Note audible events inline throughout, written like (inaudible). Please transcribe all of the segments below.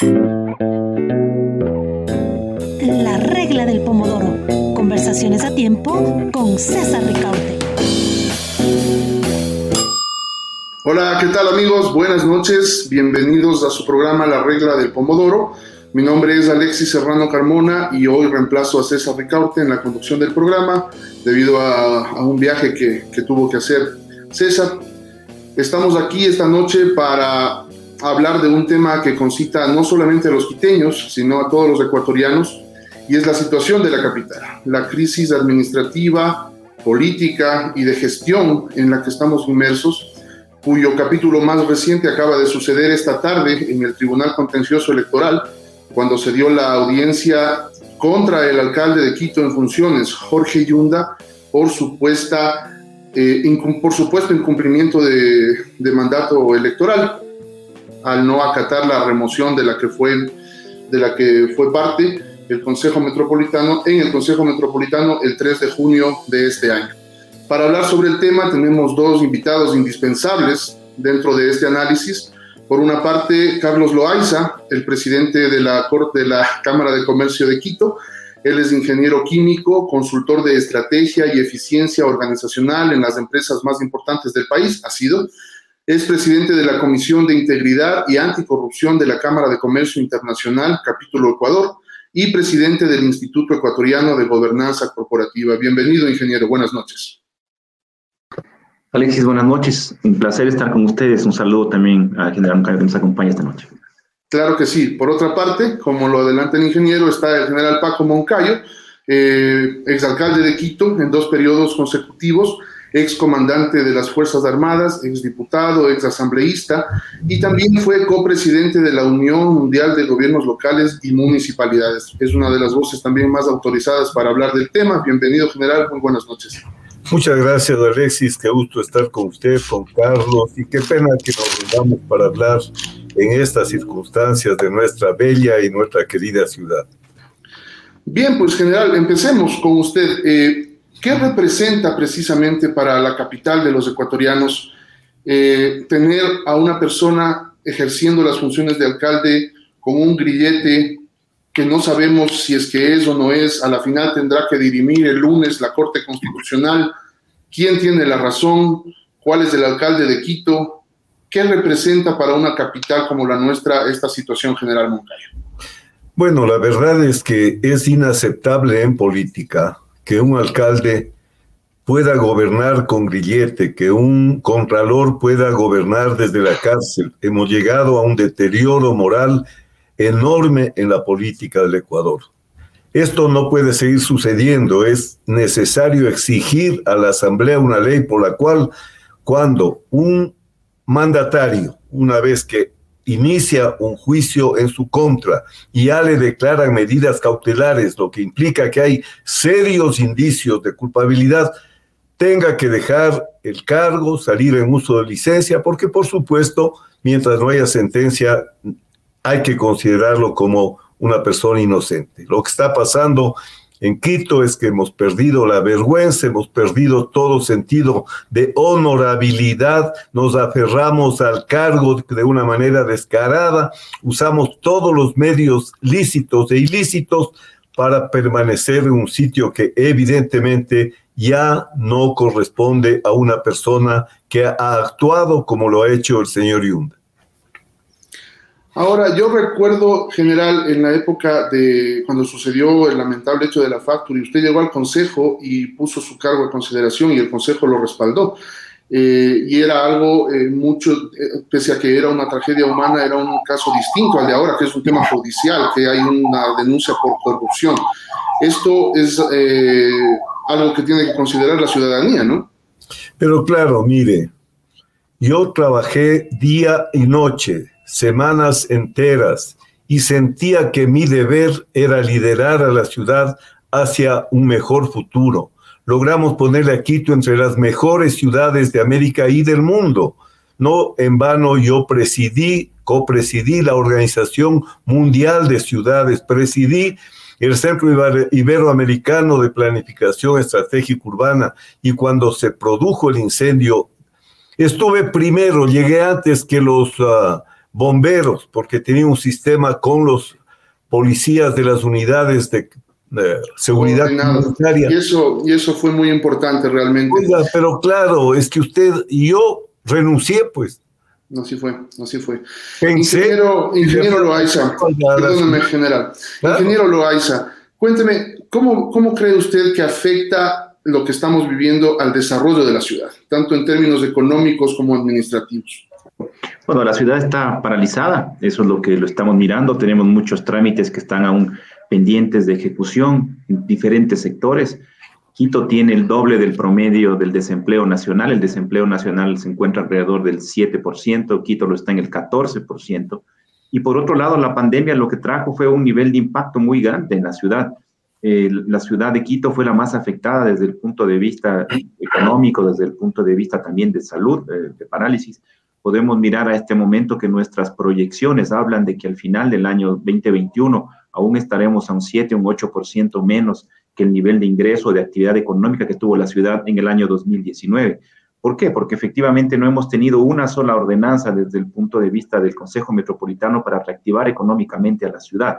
La regla del pomodoro. Conversaciones a tiempo con César Ricaute. Hola, ¿qué tal amigos? Buenas noches. Bienvenidos a su programa La regla del pomodoro. Mi nombre es Alexis Serrano Carmona y hoy reemplazo a César Ricaute en la conducción del programa debido a, un viaje que, que tuvo que hacer César. Estamos aquí esta noche para hablar de un tema que concita no solamente a los quiteños, sino a todos los ecuatorianos, y es la situación de la capital, la crisis administrativa, política y de gestión en la que estamos inmersos, cuyo capítulo más reciente acaba de suceder esta tarde en el Tribunal Contencioso Electoral, cuando se dio la audiencia contra el alcalde de Quito en funciones, Jorge Yunda, por supuesta eh, por supuesto incumplimiento de, de mandato electoral al no acatar la remoción de la que fue, de la que fue parte el Consejo Metropolitano en el Consejo Metropolitano el 3 de junio de este año. Para hablar sobre el tema tenemos dos invitados indispensables dentro de este análisis. Por una parte, Carlos Loaiza, el presidente de la, Corte de la Cámara de Comercio de Quito. Él es ingeniero químico, consultor de estrategia y eficiencia organizacional en las empresas más importantes del país, ha sido, es presidente de la Comisión de Integridad y Anticorrupción de la Cámara de Comercio Internacional, capítulo Ecuador, y presidente del Instituto Ecuatoriano de Gobernanza Corporativa. Bienvenido, ingeniero. Buenas noches. Alexis, buenas noches. Un placer estar con ustedes. Un saludo también a General Moncayo que nos acompaña esta noche. Claro que sí. Por otra parte, como lo adelanta el ingeniero, está el general Paco Moncayo, eh, exalcalde de Quito en dos periodos consecutivos ex comandante de las Fuerzas Armadas, ex diputado, ex asambleísta y también fue copresidente de la Unión Mundial de Gobiernos Locales y Municipalidades. Es una de las voces también más autorizadas para hablar del tema. Bienvenido, general. Muy buenas noches. Muchas gracias, Alexis. Qué gusto estar con usted, con Carlos, y qué pena que nos reunamos para hablar en estas circunstancias de nuestra bella y nuestra querida ciudad. Bien, pues general, empecemos con usted. Eh, ¿Qué representa precisamente para la capital de los ecuatorianos eh, tener a una persona ejerciendo las funciones de alcalde con un grillete que no sabemos si es que es o no es? A la final tendrá que dirimir el lunes la Corte Constitucional. ¿Quién tiene la razón? ¿Cuál es el alcalde de Quito? ¿Qué representa para una capital como la nuestra esta situación general Moncayo? Bueno, la verdad es que es inaceptable en política que un alcalde pueda gobernar con grillete, que un contralor pueda gobernar desde la cárcel. Hemos llegado a un deterioro moral enorme en la política del Ecuador. Esto no puede seguir sucediendo. Es necesario exigir a la Asamblea una ley por la cual cuando un mandatario, una vez que inicia un juicio en su contra y ya le declaran medidas cautelares, lo que implica que hay serios indicios de culpabilidad, tenga que dejar el cargo, salir en uso de licencia, porque por supuesto, mientras no haya sentencia, hay que considerarlo como una persona inocente. Lo que está pasando en Quito es que hemos perdido la vergüenza, hemos perdido todo sentido de honorabilidad, nos aferramos al cargo de una manera descarada, usamos todos los medios lícitos e ilícitos para permanecer en un sitio que evidentemente ya no corresponde a una persona que ha actuado como lo ha hecho el señor Yunda. Ahora, yo recuerdo, general, en la época de cuando sucedió el lamentable hecho de la Factory, usted llegó al Consejo y puso su cargo de consideración y el Consejo lo respaldó. Eh, y era algo eh, mucho, eh, pese a que era una tragedia humana, era un caso distinto al de ahora, que es un tema judicial, que hay una denuncia por corrupción. Esto es algo que tiene que considerar la ciudadanía, ¿no? Pero claro, mire, yo trabajé día y noche semanas enteras y sentía que mi deber era liderar a la ciudad hacia un mejor futuro. Logramos ponerle a Quito entre las mejores ciudades de América y del mundo. No en vano yo presidí, copresidí la Organización Mundial de Ciudades, presidí el Centro Iberoamericano de Planificación Estratégica Urbana y cuando se produjo el incendio, estuve primero, llegué antes que los... Ah, bomberos, porque tenía un sistema con los policías de las unidades de seguridad comunitaria. Y eso, y eso fue muy importante realmente. pero claro, es que usted y yo renuncié, pues. No, sí fue, no, sí fue. ingeniero, ingeniero Loaiza, perdóneme, general. Ingeniero Loaiza, cuénteme, ¿cómo, ¿cómo cree usted que afecta lo que estamos viviendo al desarrollo de la ciudad, tanto en términos económicos como administrativos? Bueno, la ciudad está paralizada, eso es lo que lo estamos mirando. Tenemos muchos trámites que están aún pendientes de ejecución en diferentes sectores. Quito tiene el doble del promedio del desempleo nacional. El desempleo nacional se encuentra alrededor del 7%, Quito lo está en el 14%. Y por otro lado, la pandemia lo que trajo fue un nivel de impacto muy grande en la ciudad. Eh, la ciudad de Quito fue la más afectada desde el punto de vista económico, desde el punto de vista también de salud, eh, de parálisis. Podemos mirar a este momento que nuestras proyecciones hablan de que al final del año 2021 aún estaremos a un 7, un 8% menos que el nivel de ingreso de actividad económica que tuvo la ciudad en el año 2019. ¿Por qué? Porque efectivamente no hemos tenido una sola ordenanza desde el punto de vista del Consejo Metropolitano para reactivar económicamente a la ciudad.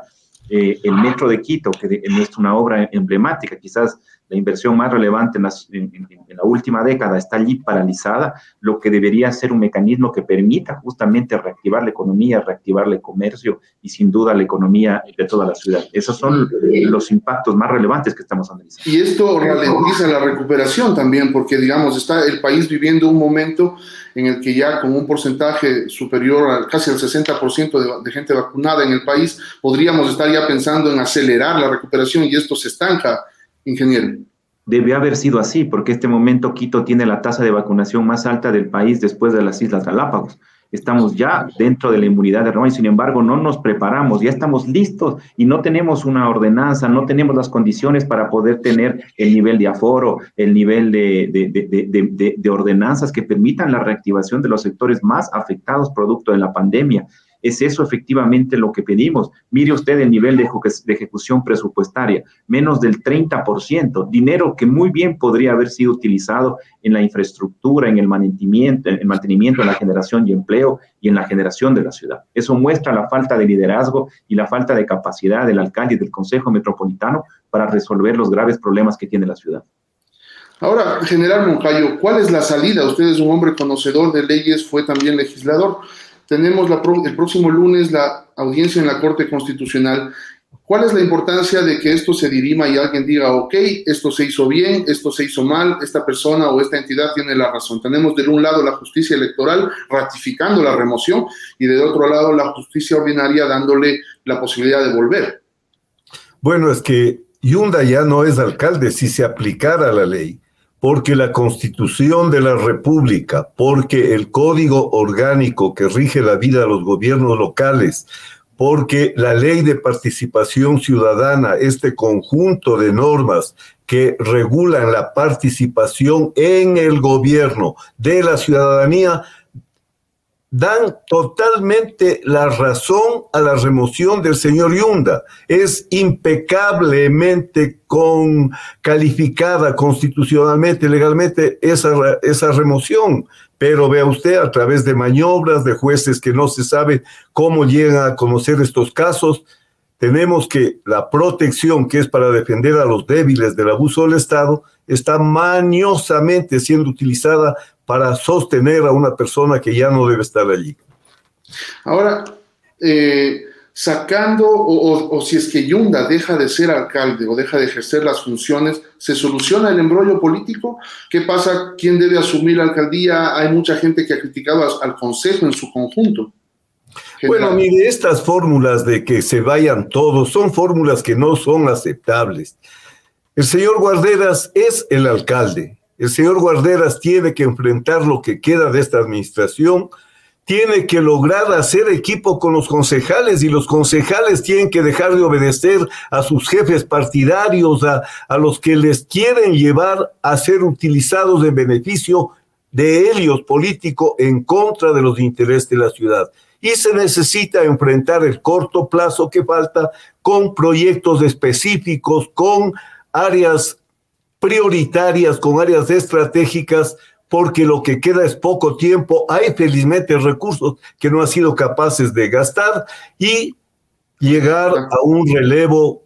Eh, el Metro de Quito, que es una obra emblemática, quizás la inversión más relevante en, la última década está allí paralizada, lo que debería ser un mecanismo que permita justamente reactivar la economía, reactivar el comercio y sin duda la economía de toda la ciudad. Esos son los impactos más relevantes que estamos analizando. Y esto ralentiza la recuperación también, porque digamos, está el país viviendo un momento en el que ya con un porcentaje superior a casi al 60% de, de gente vacunada en el país, podríamos estar ya pensando en acelerar la recuperación y esto se estanca ingeniero. Debe haber sido así, porque este momento Quito tiene la tasa de vacunación más alta del país después de las Islas Galápagos. Estamos ya dentro de la inmunidad de Roma y sin embargo no nos preparamos, ya estamos listos y no tenemos una ordenanza, no tenemos las condiciones para poder tener el nivel de aforo, el nivel de, de ordenanzas que permitan la reactivación de los sectores más afectados producto de la pandemia. ¿Es eso efectivamente lo que pedimos? Mire usted el nivel de, ejecución presupuestaria, menos del 30%, dinero que muy bien podría haber sido utilizado en la infraestructura, en el mantenimiento, en el mantenimiento, en la generación de empleo y en la generación de la ciudad. Eso muestra la falta de liderazgo y la falta de capacidad del alcalde y del Consejo Metropolitano para resolver los graves problemas que tiene la ciudad. Ahora, general Moncayo, ¿cuál es la salida? Usted es un hombre conocedor de leyes, fue también legislador. Tenemos el próximo lunes la audiencia en la Corte Constitucional. ¿Cuál es la importancia de que esto se dirima y alguien diga, ok, esto se hizo bien, esto se hizo mal, esta persona o esta entidad tiene la razón? Tenemos de un lado la justicia electoral ratificando la remoción y de otro lado la justicia ordinaria dándole la posibilidad de volver. Bueno, es que Yunda ya no es alcalde si se aplicara la ley porque la constitución de la República, porque el código orgánico que rige la vida de los gobiernos locales, porque la ley de participación ciudadana, este conjunto de normas que regulan la participación en el gobierno de la ciudadanía, dan totalmente la razón a la remoción del señor Yunda. Es impecablemente con, calificada constitucionalmente, legalmente, esa, esa remoción. Pero vea usted, a través de maniobras de jueces que no se sabe cómo llegan a conocer estos casos, tenemos que la protección que es para defender a los débiles del abuso del Estado está maniosamente siendo utilizada para sostener a una persona que ya no debe estar allí. Ahora, eh, sacando, o, si es que Yunda deja de ser alcalde o deja de ejercer las funciones, ¿se soluciona el embrollo político? ¿Qué pasa? ¿Quién debe asumir la alcaldía? Hay mucha gente que ha criticado al Consejo en su conjunto. Bueno, mire, estas fórmulas de que se vayan todos son fórmulas que no son aceptables. El señor Guarderas es el alcalde, el señor Guarderas tiene que enfrentar lo que queda de esta administración, tiene que lograr hacer equipo con los concejales y los concejales tienen que dejar de obedecer a sus jefes partidarios, a, a los que les quieren llevar a ser utilizados en beneficio de ellos político en contra de los intereses de la ciudad. Y se necesita enfrentar el corto plazo que falta con proyectos específicos, con áreas prioritarias, con áreas estratégicas porque lo que queda es poco tiempo, hay felizmente recursos que no han sido capaces de gastar y llegar a un relevo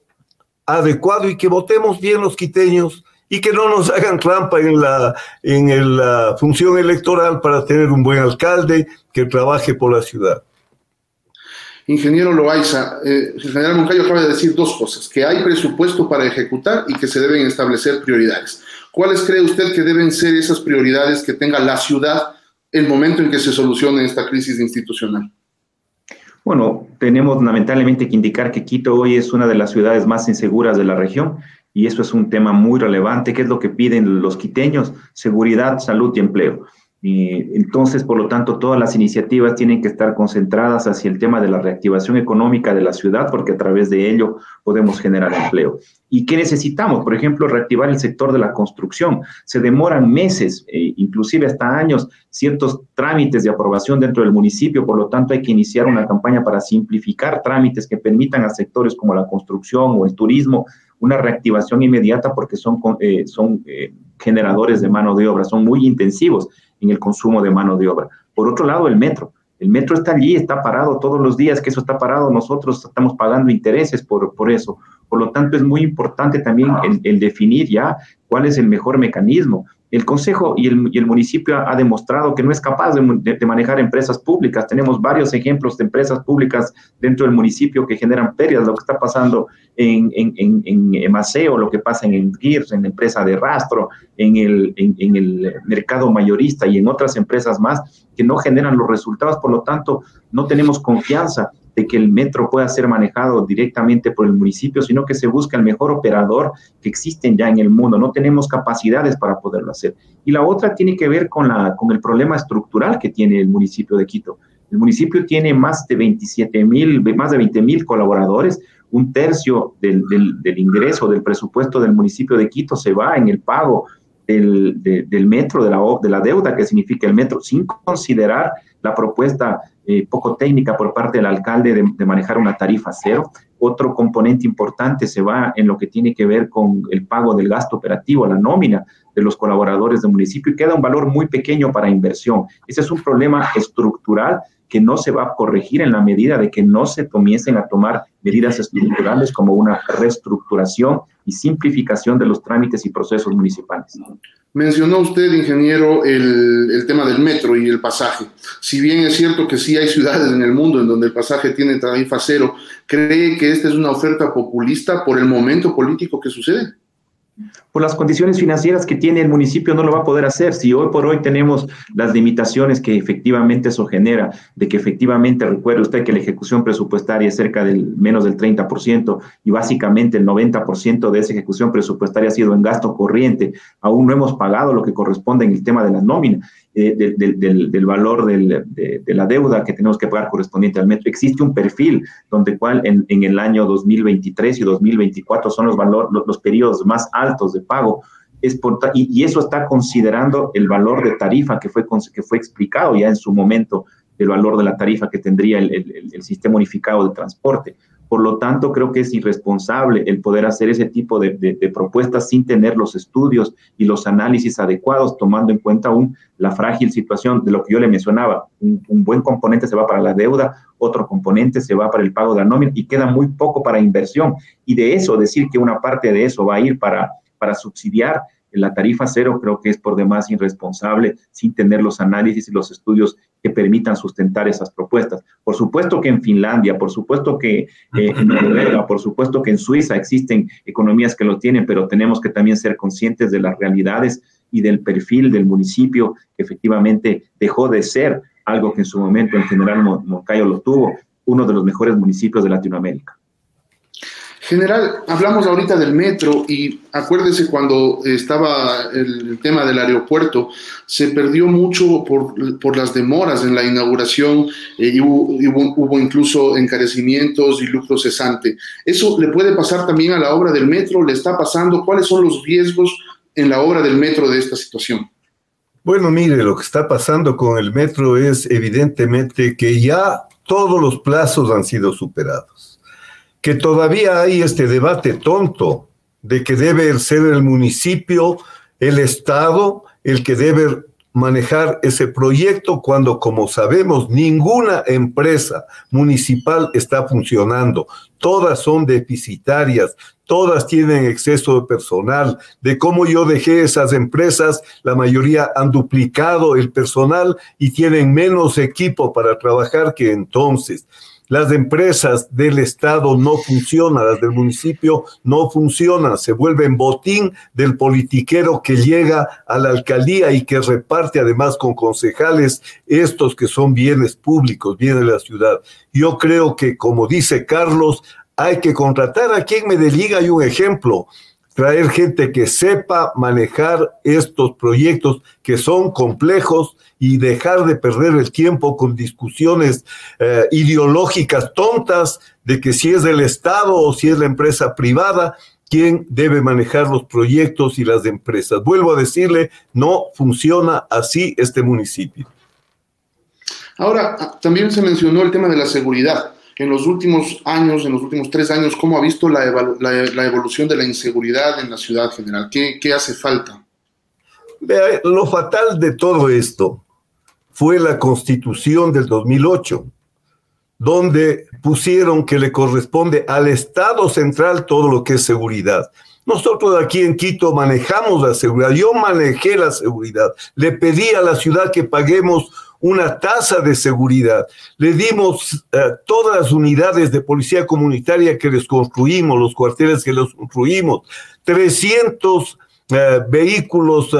adecuado y que votemos bien los quiteños y que no nos hagan trampa en la, en la función electoral para tener un buen alcalde que trabaje por la ciudad. Ingeniero Loaiza, eh, el general Moncayo acaba de decir dos cosas, que hay presupuesto para ejecutar y que se deben establecer prioridades. ¿Cuáles cree usted que deben ser esas prioridades que tenga la ciudad el momento en que se solucione esta crisis institucional? Bueno, tenemos lamentablemente que indicar que Quito hoy es una de las ciudades más inseguras de la región y eso es un tema muy relevante. ¿Qué es lo que piden los quiteños? Seguridad, salud y empleo. Y entonces, por lo tanto, todas las iniciativas tienen que estar concentradas hacia el tema de la reactivación económica de la ciudad, porque a través de ello podemos generar empleo. ¿Y qué necesitamos? Por ejemplo, reactivar el sector de la construcción. Se demoran meses, eh, inclusive hasta años, ciertos trámites de aprobación dentro del municipio, por lo tanto hay que iniciar una campaña para simplificar trámites que permitan a sectores como la construcción o el turismo una reactivación inmediata porque son, eh, son eh, generadores de mano de obra, son muy intensivos en el consumo de mano de obra. Por otro lado, el metro. El metro está allí, está parado todos los días que eso está parado, nosotros estamos pagando intereses por, por eso. Por lo tanto, es muy importante también el, definir ya cuál es el mejor mecanismo. El Consejo y el, municipio ha, demostrado que no es capaz de, manejar empresas públicas. Tenemos varios ejemplos de empresas públicas dentro del municipio que generan pérdidas, lo que está pasando en, en, lo que pasa en GIRS, en la empresa de rastro, en el mercado mayorista y en otras empresas más que no generan los resultados. Por lo tanto, no tenemos confianza de que el metro pueda ser manejado directamente por el municipio, sino que se busca el mejor operador que existen ya en el mundo. No tenemos capacidades para poderlo hacer. Y la otra tiene que ver con, la, con el problema estructural que tiene el municipio de Quito. El municipio tiene más de 27 mil, más de 20 mil colaboradores. Un tercio del, del, ingreso del presupuesto del municipio de Quito se va en el pago del, del metro, de la, de la deuda que significa el metro, sin considerar la propuesta eh, poco técnica por parte del alcalde de, manejar una tarifa cero. Otro componente importante se va en lo que tiene que ver con el pago del gasto operativo, la nómina de los colaboradores del municipio y queda un valor muy pequeño para inversión. Ese es un problema estructural que no se va a corregir en la medida de que no se comiencen a tomar medidas estructurales como una reestructuración y simplificación de los trámites y procesos municipales. Mencionó usted, ingeniero, el, el, tema del metro y el pasaje. Si bien es cierto que sí hay ciudades en el mundo en donde el pasaje tiene tarifa cero, ¿cree que esta es una oferta populista por el momento político que sucede? Por las condiciones financieras que tiene el municipio no lo va a poder hacer. Si hoy por hoy tenemos las limitaciones que efectivamente eso genera, de que efectivamente, recuerde usted que la ejecución presupuestaria es cerca del menos del 30% y básicamente el 90% de esa ejecución presupuestaria ha sido en gasto corriente, aún no hemos pagado lo que corresponde en el tema de la nómina. Eh, del, valor de, la deuda que tenemos que pagar correspondiente al metro. Existe un perfil donde cual en, el año 2023 y 2024 son los, valor, los, periodos más altos de pago. Es y, eso está considerando el valor de tarifa que fue, que fue explicado ya en su momento, el valor de la tarifa que tendría el sistema unificado de transporte. Por lo tanto, creo que es irresponsable el poder hacer ese tipo de, propuestas sin tener los estudios y los análisis adecuados, tomando en cuenta aún la frágil situación de lo que yo le mencionaba. Un, buen componente se va para la deuda, otro componente se va para el pago de la nómina y queda muy poco para inversión. Y de eso, decir que una parte de eso va a ir para, subsidiar la tarifa cero creo que es por demás irresponsable sin tener los análisis y los estudios que permitan sustentar esas propuestas. Por supuesto que en Finlandia, por supuesto que eh, en Noruega, por supuesto que en Suiza existen economías que lo tienen, pero tenemos que también ser conscientes de las realidades y del perfil del municipio que efectivamente dejó de ser algo que en su momento en general Moncayo lo tuvo, uno de los mejores municipios de Latinoamérica. General, hablamos ahorita del metro y acuérdese cuando estaba el tema del aeropuerto, se perdió mucho por, las demoras en la inauguración eh, y hubo, incluso encarecimientos y lucro cesante. ¿Eso le puede pasar también a la obra del metro? ¿Le está pasando? ¿Cuáles son los riesgos en la obra del metro de esta situación? Bueno, mire, lo que está pasando con el metro es evidentemente que ya todos los plazos han sido superados que todavía hay este debate tonto de que debe ser el municipio, el Estado, el que debe manejar ese proyecto cuando, como sabemos, ninguna empresa municipal está funcionando. Todas son deficitarias, todas tienen exceso de personal. De cómo yo dejé esas empresas, la mayoría han duplicado el personal y tienen menos equipo para trabajar que entonces. Las empresas del Estado no funcionan, las del municipio no funcionan, se vuelven botín del politiquero que llega a la alcaldía y que reparte además con concejales estos que son bienes públicos, bienes de la ciudad. Yo creo que, como dice Carlos, hay que contratar a quien me deliga y un ejemplo traer gente que sepa manejar estos proyectos que son complejos y dejar de perder el tiempo con discusiones eh, ideológicas tontas de que si es del Estado o si es la empresa privada, quién debe manejar los proyectos y las empresas. Vuelvo a decirle, no funciona así este municipio. Ahora, también se mencionó el tema de la seguridad en los últimos años, en los últimos tres años, cómo ha visto la, evolución de la inseguridad en la ciudad general? ¿Qué, qué hace falta? Vea, lo fatal de todo esto fue la constitución del 2008, donde pusieron que le corresponde al Estado central todo lo que es seguridad. Nosotros aquí en Quito manejamos la seguridad, yo manejé la seguridad, le pedí a la ciudad que paguemos una tasa de seguridad. Le dimos eh, todas las unidades de policía comunitaria que les construimos, los cuarteles que les construimos, 300 eh, vehículos eh,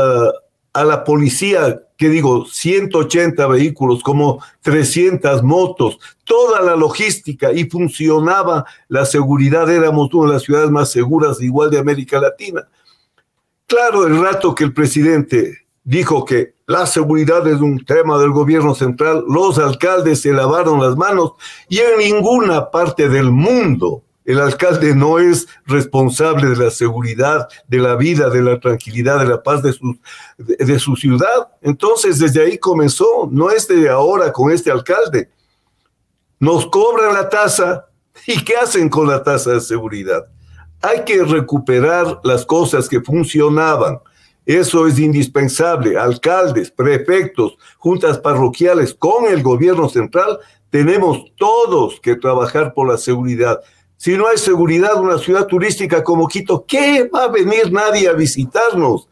a la policía, que digo, 180 vehículos, como 300 motos, toda la logística y funcionaba la seguridad, éramos una de las ciudades más seguras igual de América Latina. Claro, el rato que el presidente dijo que la seguridad es un tema del gobierno central, los alcaldes se lavaron las manos y en ninguna parte del mundo el alcalde no es responsable de la seguridad, de la vida, de la tranquilidad, de la paz de su, de, su ciudad. Entonces, desde ahí comenzó, no es de ahora con este alcalde. Nos cobran la tasa (laughs) y ¿qué hacen con la tasa de seguridad? Hay que recuperar las cosas que funcionaban eso es indispensable. Alcaldes, prefectos, juntas parroquiales con el gobierno central, tenemos todos que trabajar por la seguridad. Si no hay seguridad, una ciudad turística como Quito, ¿qué va a venir nadie a visitarnos?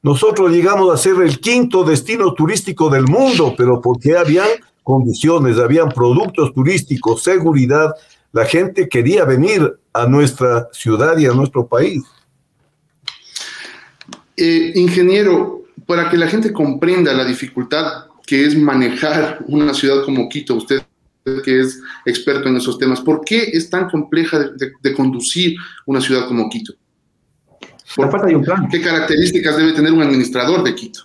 Nosotros llegamos a ser el quinto destino turístico del mundo, pero porque habían condiciones, habían productos turísticos, seguridad, la gente quería venir a nuestra ciudad y a nuestro país. Eh, ingeniero, para que la gente comprenda la dificultad que es manejar una ciudad como Quito, usted que es experto en esos temas, ¿por qué es tan compleja de, conducir una ciudad como Quito? La falta de un plan. ¿Qué características debe tener un administrador de Quito?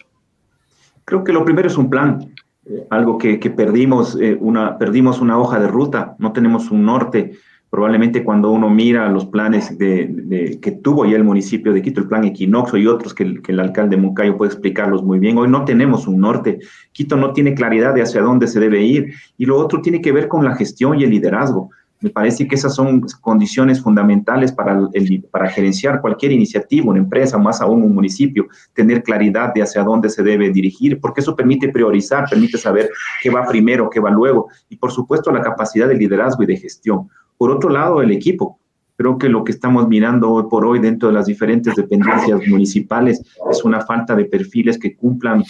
Creo que lo primero es un plan, eh, algo que, perdimos, eh, una, perdimos una hoja de ruta, no tenemos un norte probablemente cuando uno mira los planes que tuvo ya el municipio de Quito, el plan Equinoxo y otros que el, alcalde Moncayo puede explicarlos muy bien, hoy no tenemos un norte. Quito no tiene claridad de hacia dónde se debe ir. Y lo otro tiene que ver con la gestión y el liderazgo. Me parece que esas son condiciones fundamentales para, para gerenciar cualquier iniciativa, una empresa, más aún un municipio, tener claridad de hacia dónde se debe dirigir, porque eso permite priorizar, permite saber qué va primero, qué va luego, y por supuesto la capacidad de liderazgo y de gestión. Por otro lado, el equipo. Creo que lo que estamos mirando hoy por hoy dentro de las diferentes dependencias municipales es una falta de perfiles que cumplan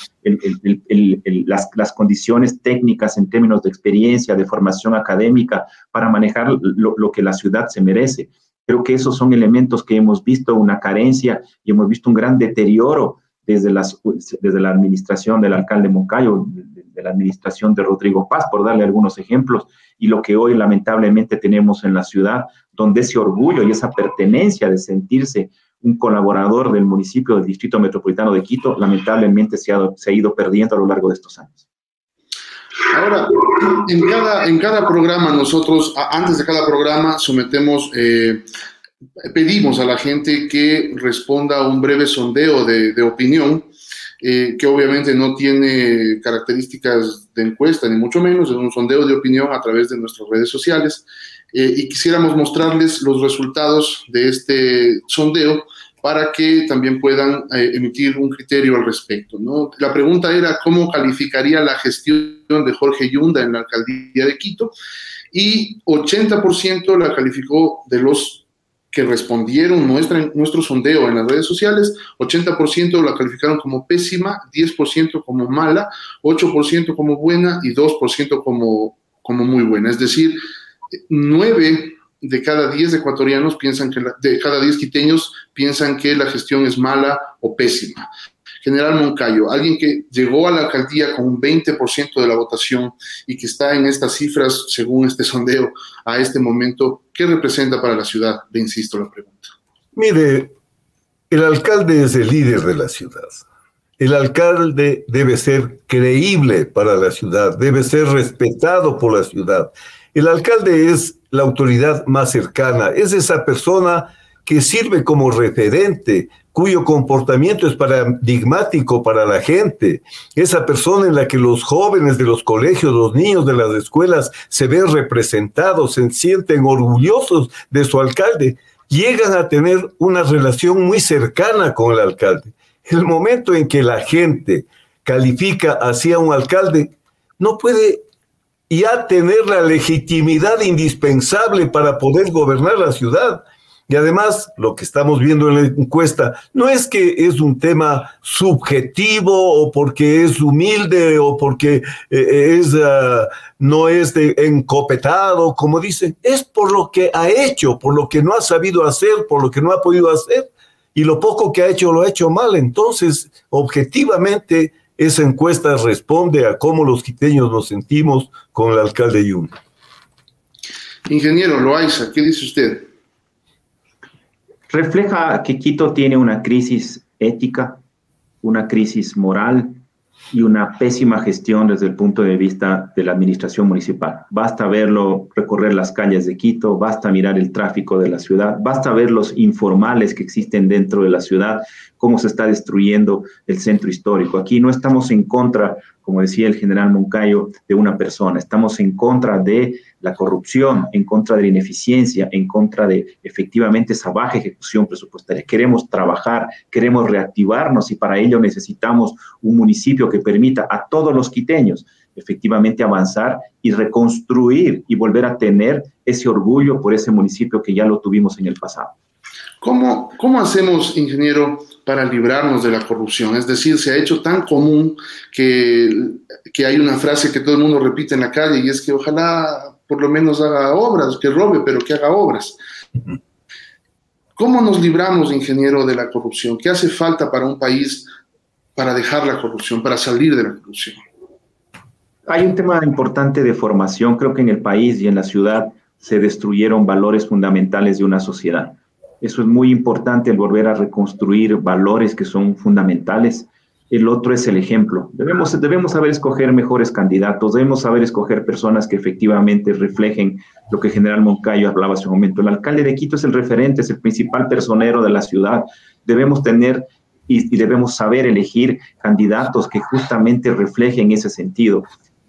las, condiciones técnicas en términos de experiencia, de formación académica para manejar lo, que la ciudad se merece. Creo que esos son elementos que hemos visto una carencia y hemos visto un gran deterioro desde, las, desde la administración del alcalde Moncayo, la administración de Rodrigo Paz, por darle algunos ejemplos, y lo que hoy lamentablemente tenemos en la ciudad, donde ese orgullo y esa pertenencia de sentirse un colaborador del municipio del Distrito Metropolitano de Quito, lamentablemente se ha, se ha ido perdiendo a lo largo de estos años. Ahora, en cada, en cada programa nosotros, antes de cada programa, sometemos, eh, pedimos a la gente que responda a un breve sondeo de, de opinión eh, que obviamente no tiene características de encuesta, ni mucho menos, es un sondeo de opinión a través de nuestras redes sociales. Eh, y quisiéramos mostrarles los resultados de este sondeo para que también puedan eh, emitir un criterio al respecto. ¿no? La pregunta era cómo calificaría la gestión de Jorge Yunda en la alcaldía de Quito y 80% la calificó de los que respondieron nuestra, nuestro sondeo en las redes sociales, 80% la calificaron como pésima, 10% como mala, 8% como buena y 2% como, como muy buena. Es decir, 9 de cada 10 ecuatorianos piensan que, de cada 10 quiteños piensan que la gestión es mala o pésima. General Moncayo, alguien que llegó a la alcaldía con un 20% de la votación y que está en estas cifras, según este sondeo, a este momento, ¿qué representa para la ciudad? Le insisto la pregunta. Mire, el alcalde es el líder de la ciudad. El alcalde debe ser creíble para la ciudad, debe ser respetado por la ciudad. El alcalde es la autoridad más cercana, es esa persona que sirve como referente, cuyo comportamiento es paradigmático para la gente, esa persona en la que los jóvenes de los colegios, los niños de las escuelas se ven representados, se sienten orgullosos de su alcalde, llegan a tener una relación muy cercana con el alcalde. El momento en que la gente califica hacia un alcalde, no puede ya tener la legitimidad indispensable para poder gobernar la ciudad. Y además, lo que estamos viendo en la encuesta no es que es un tema subjetivo o porque es humilde o porque eh, es, ah, no es encopetado, como dicen, es por lo que ha hecho, por lo que no ha sabido hacer, por lo que no ha podido hacer. Y lo poco que ha hecho lo ha hecho mal. Entonces, objetivamente, esa encuesta responde a cómo los quiteños nos sentimos con el alcalde Yun. Ingeniero Loaiza, ¿qué dice usted? Refleja que Quito tiene una crisis ética, una crisis moral y una pésima gestión desde el punto de vista de la administración municipal. Basta verlo recorrer las calles de Quito, basta mirar el tráfico de la ciudad, basta ver los informales que existen dentro de la ciudad, cómo se está destruyendo el centro histórico. Aquí no estamos en contra, como decía el general Moncayo, de una persona, estamos en contra de la corrupción, en contra de la ineficiencia, en contra de efectivamente esa baja ejecución presupuestaria. Queremos trabajar, queremos reactivarnos y para ello necesitamos un municipio que permita a todos los quiteños efectivamente avanzar y reconstruir y volver a tener ese orgullo por ese municipio que ya lo tuvimos en el pasado. ¿Cómo, cómo hacemos, ingeniero, para librarnos de la corrupción? Es decir, se ha hecho tan común que, que hay una frase que todo el mundo repite en la calle y es que ojalá por lo menos haga obras, que robe, pero que haga obras. ¿Cómo nos libramos, ingeniero, de la corrupción? ¿Qué hace falta para un país para dejar la corrupción, para salir de la corrupción? Hay un tema importante de formación. Creo que en el país y en la ciudad se destruyeron valores fundamentales de una sociedad. Eso es muy importante, el volver a reconstruir valores que son fundamentales el otro es el ejemplo. Debemos, debemos saber escoger mejores candidatos, debemos saber escoger personas que efectivamente reflejen lo que General Moncayo hablaba hace un momento. El alcalde de Quito es el referente, es el principal personero de la ciudad. Debemos tener y, debemos saber elegir candidatos que justamente reflejen ese sentido.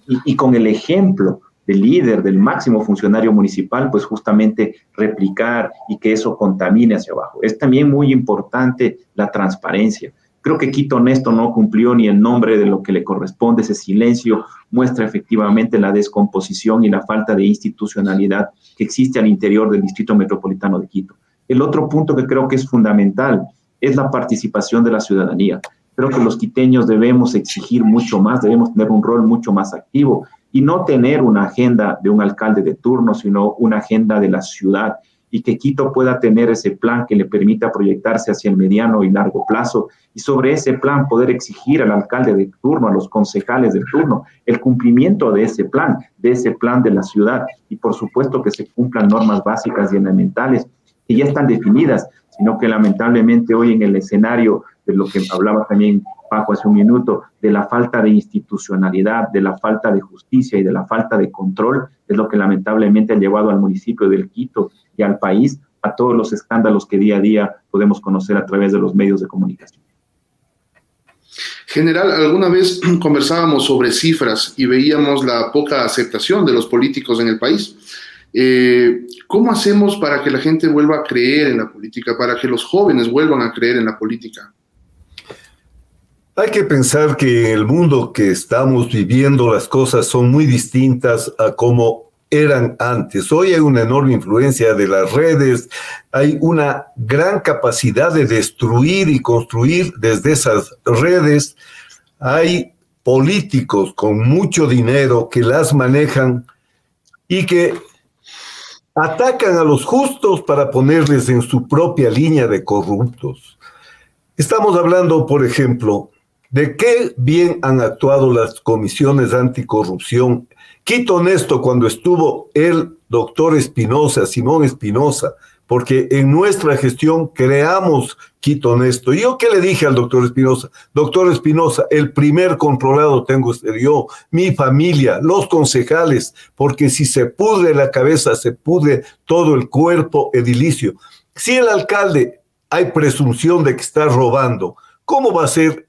Y, y con el ejemplo del líder, del máximo funcionario municipal, pues justamente replicar y que eso contamine hacia abajo. Es también muy importante la transparencia Creo que Quito Honesto no cumplió ni el nombre de lo que le corresponde. Ese silencio muestra efectivamente la descomposición y la falta de institucionalidad que existe al interior del Distrito Metropolitano de Quito. El otro punto que creo que es fundamental es la participación de la ciudadanía. Creo que los quiteños debemos exigir mucho más, debemos tener un rol mucho más activo y no tener una agenda de un alcalde de turno, sino una agenda de la ciudad y que Quito pueda tener ese plan que le permita proyectarse hacia el mediano y largo plazo y sobre ese plan poder exigir al alcalde de turno, a los concejales de turno, el cumplimiento de ese plan, de ese plan de la ciudad. Y por supuesto que se cumplan normas básicas y elementales que ya están definidas, sino que lamentablemente hoy en el escenario de lo que hablaba también Paco hace un minuto, de la falta de institucionalidad, de la falta de justicia y de la falta de control, es lo que lamentablemente ha llevado al municipio del Quito y al país a todos los escándalos que día a día podemos conocer a través de los medios de comunicación. General, alguna vez (clears throat) conversábamos sobre cifras y veíamos la poca aceptación de los políticos en el país. Eh, ¿Cómo hacemos para que la gente vuelva a creer en la política, para que los jóvenes vuelvan a creer en la política? Hay que pensar que en el mundo que estamos viviendo las cosas son muy distintas a como eran antes. Hoy hay una enorme influencia de las redes, hay una gran capacidad de destruir y construir desde esas redes. Hay políticos con mucho dinero que las manejan y que atacan a los justos para ponerles en su propia línea de corruptos. Estamos hablando, por ejemplo, de qué bien han actuado las comisiones anticorrupción Quito honesto cuando estuvo el doctor Espinosa, Simón Espinosa, porque en nuestra gestión creamos Quito Honesto. ¿Yo qué le dije al doctor Espinosa? Doctor Espinosa, el primer controlado tengo ser yo, mi familia, los concejales, porque si se pudre la cabeza, se pudre todo el cuerpo edilicio. Si el alcalde hay presunción de que está robando, ¿cómo va a ser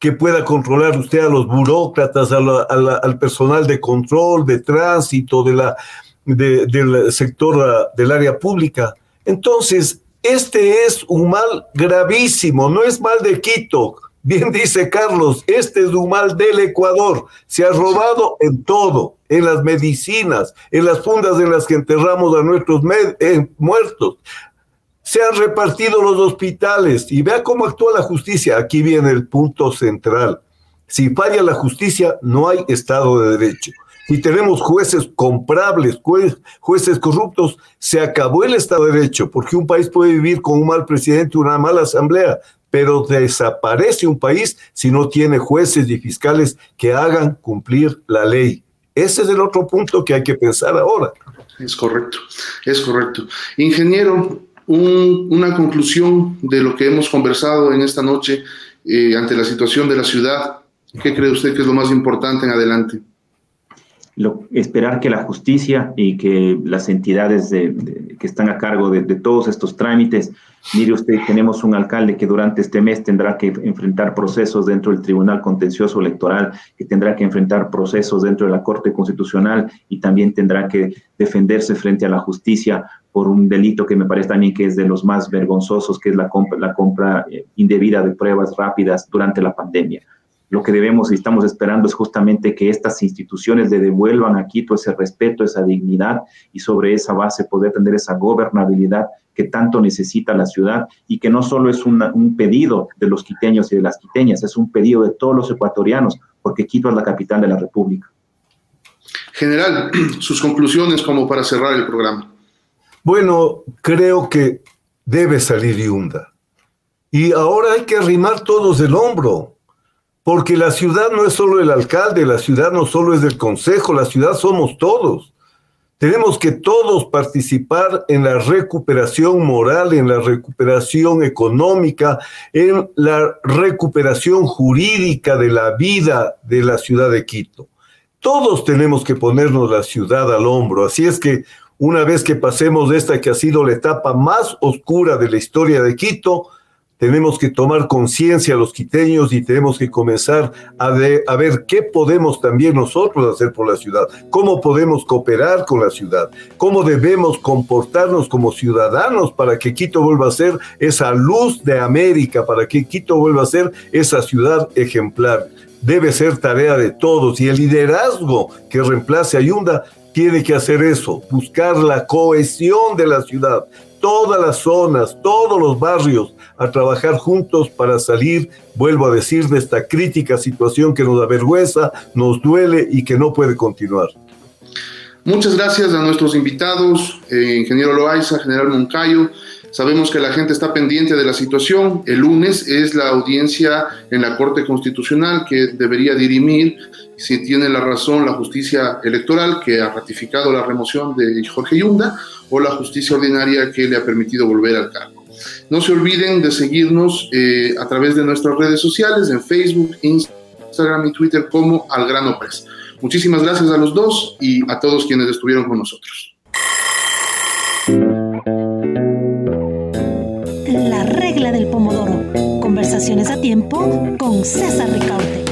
que pueda controlar usted a los burócratas, al personal de control, de tránsito, de la, del sector ah, del área pública. Entonces, este es un mal gravísimo, no es mal de Quito. Bien (laughs) dice Carlos, este es un mal del Ecuador. Se ha robado en todo, en las medicinas, en las fundas en las que enterramos a nuestros eh, muertos, se han repartido los hospitales y vea cómo actúa la justicia. Aquí viene el punto central. Si falla la justicia, no hay Estado de Derecho. Si tenemos jueces comprables, jueces corruptos, se acabó el Estado de Derecho, porque un país puede vivir con un mal presidente, una mala asamblea, pero desaparece un país si no tiene jueces y fiscales que hagan cumplir la ley. Ese es el otro punto que hay que pensar ahora. Es correcto, es correcto. Ingeniero, una conclusión de lo que hemos conversado en esta noche eh, ante la situación de la ciudad. ¿Qué cree usted que es lo más importante en adelante? esperar que la justicia y que las entidades que están a cargo de, todos estos trámites, mire usted, tenemos un alcalde que durante este mes tendrá que enfrentar procesos dentro del Tribunal Contencioso Electoral, que tendrá que enfrentar procesos dentro de la Corte Constitucional y también tendrá que defenderse frente a la justicia por un delito que me parece también que es de los más vergonzosos, que es la compra, la compra eh, indebida de pruebas rápidas durante la pandemia lo que debemos y estamos esperando es justamente que estas instituciones le devuelvan a Quito ese respeto, esa dignidad y sobre esa base poder tener esa gobernabilidad que tanto necesita la ciudad y que no solo es un pedido de los quiteños y de las quiteñas, es un pedido de todos los ecuatorianos, porque Quito es la capital de la República. General, (clears throat) sus conclusiones como para cerrar el programa. Bueno, creo que debe salir Yunda. Y ahora hay que arrimar todos el hombro porque la ciudad no es solo el alcalde, la ciudad no solo es el consejo, la ciudad somos todos. Tenemos que todos participar en la recuperación moral, en la recuperación económica, en la recuperación jurídica de la vida de la ciudad de Quito. Todos tenemos que ponernos la ciudad al hombro. Así es que una vez que pasemos de esta que ha sido la etapa más oscura de la historia de Quito, tenemos que tomar conciencia los quiteños y tenemos que comenzar a, a, ver qué podemos también nosotros hacer por la ciudad, cómo podemos cooperar con la ciudad, cómo debemos comportarnos como ciudadanos para que Quito vuelva a ser esa luz de América, para que Quito vuelva a ser esa ciudad ejemplar. Debe ser tarea de todos y el liderazgo que reemplace a Yunda tiene que hacer eso, buscar la cohesión de la ciudad, todas las zonas, todos los barrios, a trabajar juntos para salir, vuelvo a decir, de esta crítica situación que nos avergüenza, nos duele y que no puede continuar. Muchas gracias a nuestros invitados, eh, ingeniero Loaiza, general Moncayo. Sabemos que la gente está pendiente de la situación. El lunes es la audiencia en la Corte Constitucional que debería dirimir si tiene la razón la justicia electoral que ha ratificado la remoción de Jorge Yunda o la justicia ordinaria que le ha permitido volver al cargo. No se olviden de seguirnos eh, a través de nuestras redes sociales, en Facebook, Instagram y Twitter como Algrano Press. Muchísimas gracias a los dos y a todos quienes estuvieron con nosotros. Conversaciones a tiempo con César Ricaurte.